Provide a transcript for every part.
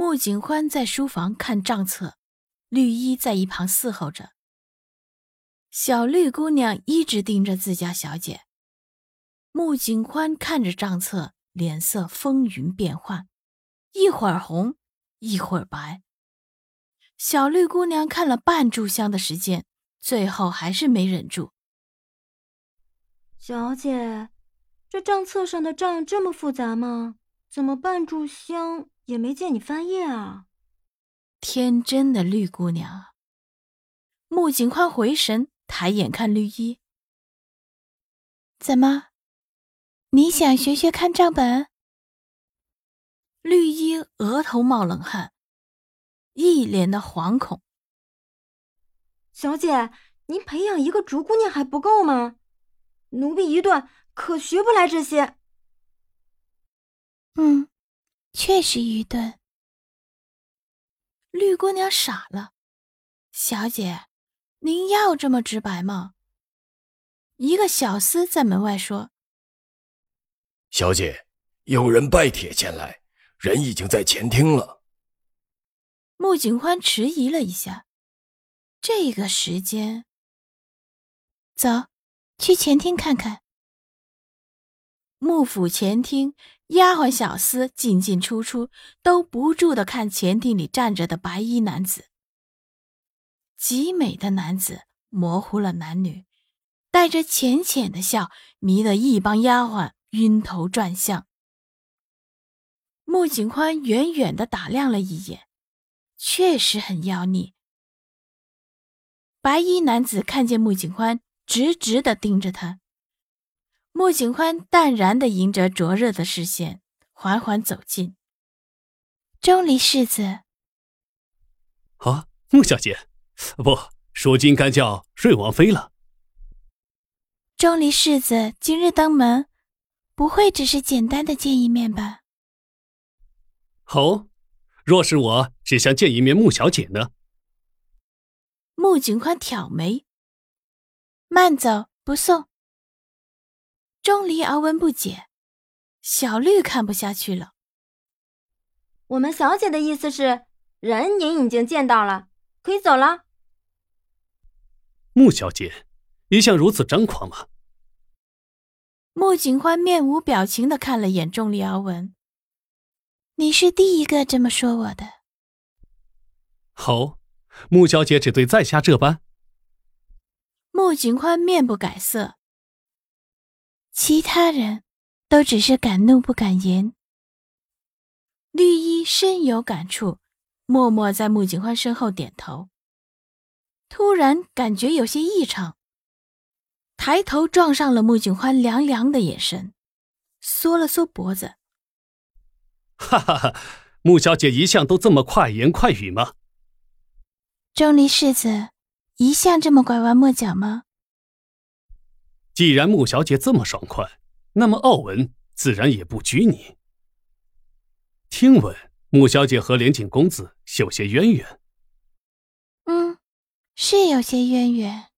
穆景欢在书房看账册，绿衣在一旁伺候着。小绿姑娘一直盯着自家小姐。穆景欢看着账册，脸色风云变幻，一会儿红，一会儿白。小绿姑娘看了半炷香的时间，最后还是没忍住。小姐，这账册上的账这么复杂吗？怎么半炷香？也没见你翻页啊！天真的绿姑娘。穆景宽回神，抬眼看绿衣。怎么？你想学学看账本？绿衣额头冒冷汗，一脸的惶恐。小姐，您培养一个竹姑娘还不够吗？奴婢一顿可学不来这些。嗯。确实愚钝。绿姑娘傻了，小姐，您要这么直白吗？一个小厮在门外说：“小姐，有人拜帖前来，人已经在前厅了。”穆景欢迟疑了一下，这个时间，走去前厅看看。幕府前厅。丫鬟小厮进进出出，都不住的看前厅里站着的白衣男子。极美的男子，模糊了男女，带着浅浅的笑，迷得一帮丫鬟晕头转向。穆景宽远远的打量了一眼，确实很妖孽。白衣男子看见穆景宽，直直的盯着他。穆景欢淡然的迎着灼热的视线，缓缓走近。钟离世子，啊，穆小姐，不，如今该叫瑞王妃了。钟离世子今日登门，不会只是简单的见一面吧？哦，若是我只想见一面穆小姐呢？穆景欢挑眉，慢走，不送。钟离敖文不解，小绿看不下去了。我们小姐的意思是，人您已经见到了，可以走了。穆小姐，一向如此张狂吗？穆景欢面无表情的看了眼钟离敖文，你是第一个这么说我的。好，穆小姐只对在下这般。穆景欢面不改色。其他人都只是敢怒不敢言。绿衣深有感触，默默在穆景欢身后点头。突然感觉有些异常，抬头撞上了穆景欢凉凉的眼神，缩了缩脖子。哈哈哈，穆小姐一向都这么快言快语吗？钟离世子一向这么拐弯抹角吗？既然穆小姐这么爽快，那么傲文自然也不拘泥。听闻穆小姐和连锦公子有些渊源。嗯，是有些渊源。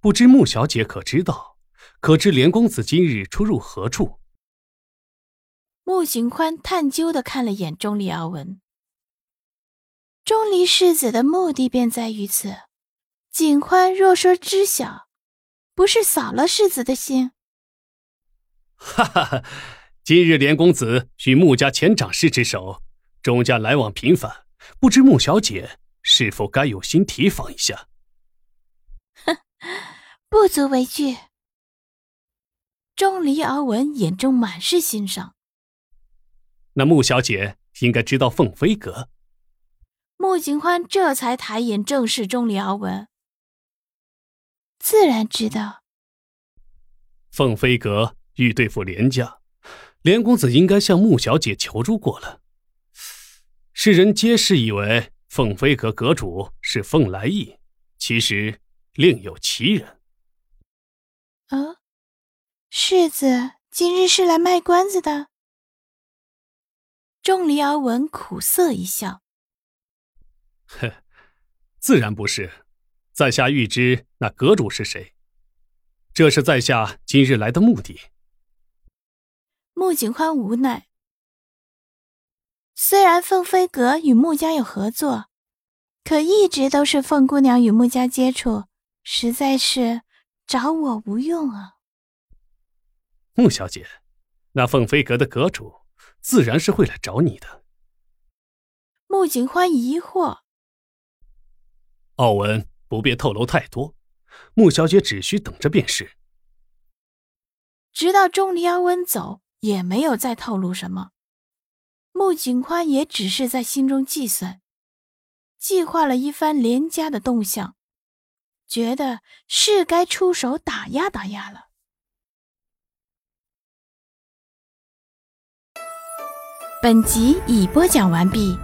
不知穆小姐可知道？可知连公子今日出入何处？穆景宽探究的看了眼钟离傲文。钟离世子的目的便在于此。景宽若说知晓。不是扫了世子的心。哈哈哈！今日连公子与穆家前掌事之手，钟家来往频繁，不知穆小姐是否该有心提防一下？哼，不足为惧。钟离敖文眼中满是欣赏。那穆小姐应该知道凤飞阁。穆景欢这才抬眼正视钟离敖文。自然知道，凤飞阁欲对付连家，连公子应该向穆小姐求助过了。世人皆是以为凤飞阁阁主是凤来义，其实另有其人。啊，世子今日是来卖关子的。钟离敖闻苦涩一笑：“呵，自然不是。在下欲知那阁主是谁，这是在下今日来的目的。”穆景欢无奈。虽然凤飞阁与穆家有合作，可一直都是凤姑娘与穆家接触，实在是找我无用啊。穆小姐，那凤飞阁的阁主自然是会来找你的。穆景欢疑惑：“奥文不便透露太多，穆小姐只需等着便是。”直到钟离阿温走，也没有再透露什么。穆景宽也只是在心中计算，计划了一番连家的动向，觉得是该出手打压打压了。本集已播讲完毕。